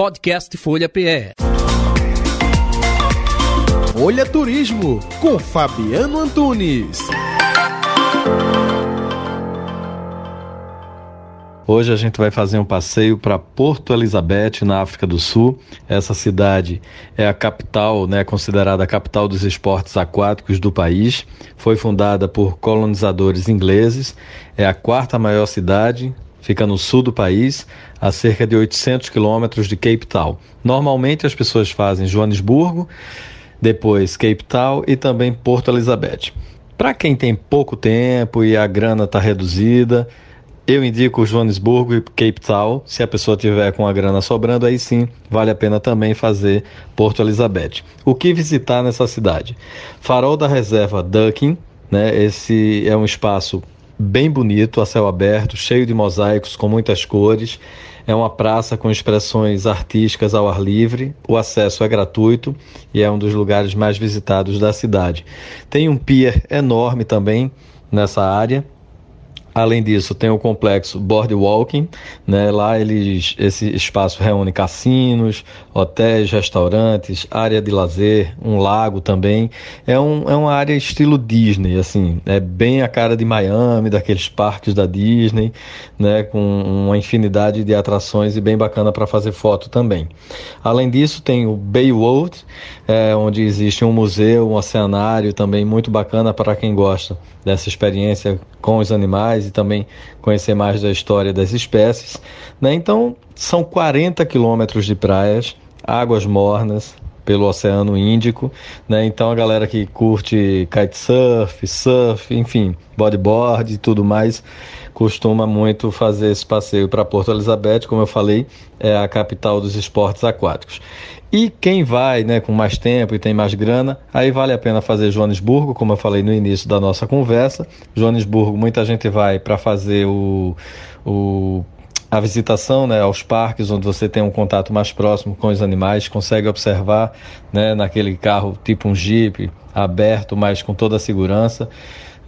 Podcast Folha PE. Folha Turismo com Fabiano Antunes. Hoje a gente vai fazer um passeio para Porto Elizabeth, na África do Sul. Essa cidade é a capital, né, considerada a capital dos esportes aquáticos do país. Foi fundada por colonizadores ingleses. É a quarta maior cidade, fica no sul do país, a cerca de 800 quilômetros de Cape Town. Normalmente as pessoas fazem Joanesburgo, depois Cape Town e também Porto Elizabeth. Para quem tem pouco tempo e a grana está reduzida, eu indico Joanesburgo e Cape Town. Se a pessoa tiver com a grana sobrando, aí sim vale a pena também fazer Porto Elizabeth. O que visitar nessa cidade? Farol da Reserva Ducking, né? Esse é um espaço bem bonito, a céu aberto, cheio de mosaicos com muitas cores. É uma praça com expressões artísticas ao ar livre. O acesso é gratuito e é um dos lugares mais visitados da cidade. Tem um pier enorme também nessa área Além disso, tem o complexo Boardwalking, né? Lá eles, esse espaço reúne cassinos, hotéis, restaurantes, área de lazer, um lago também. É, um, é uma área estilo Disney, assim, é bem a cara de Miami, daqueles parques da Disney, né? Com uma infinidade de atrações e bem bacana para fazer foto também. Além disso, tem o Bay World, é, onde existe um museu, um oceanário também muito bacana para quem gosta dessa experiência com os animais e também conhecer mais da história das espécies. Né? Então, são 40 quilômetros de praias, águas mornas, pelo Oceano Índico, né? Então a galera que curte kitesurf, surf, enfim, bodyboard e tudo mais, costuma muito fazer esse passeio para Porto Elizabeth, como eu falei, é a capital dos esportes aquáticos. E quem vai, né, com mais tempo e tem mais grana, aí vale a pena fazer Joanesburgo, como eu falei no início da nossa conversa. Joanesburgo, muita gente vai para fazer o, o a visitação né, aos parques, onde você tem um contato mais próximo com os animais, consegue observar né, naquele carro tipo um Jeep, aberto, mas com toda a segurança.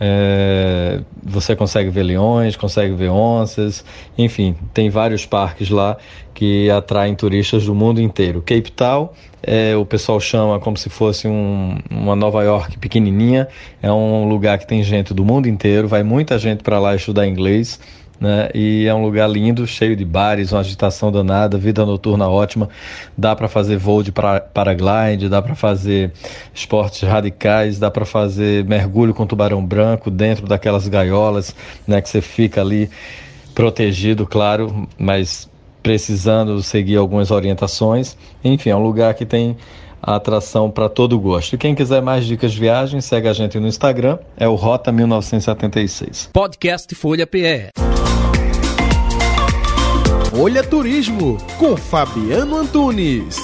É, você consegue ver leões, consegue ver onças, enfim, tem vários parques lá que atraem turistas do mundo inteiro. Cape Town, é, o pessoal chama como se fosse um, uma Nova York pequenininha, é um lugar que tem gente do mundo inteiro, vai muita gente para lá estudar inglês né? E é um lugar lindo, cheio de bares, uma agitação danada, vida noturna ótima. Dá para fazer voo de paraglide, dá para fazer esportes radicais, dá para fazer mergulho com tubarão branco dentro daquelas gaiolas, né? Que você fica ali protegido, claro, mas precisando seguir algumas orientações. Enfim, é um lugar que tem a atração para todo gosto. E quem quiser mais dicas de viagem, segue a gente no Instagram, é o Rota 1976. Podcast Folha PE. Folha Turismo com Fabiano Antunes.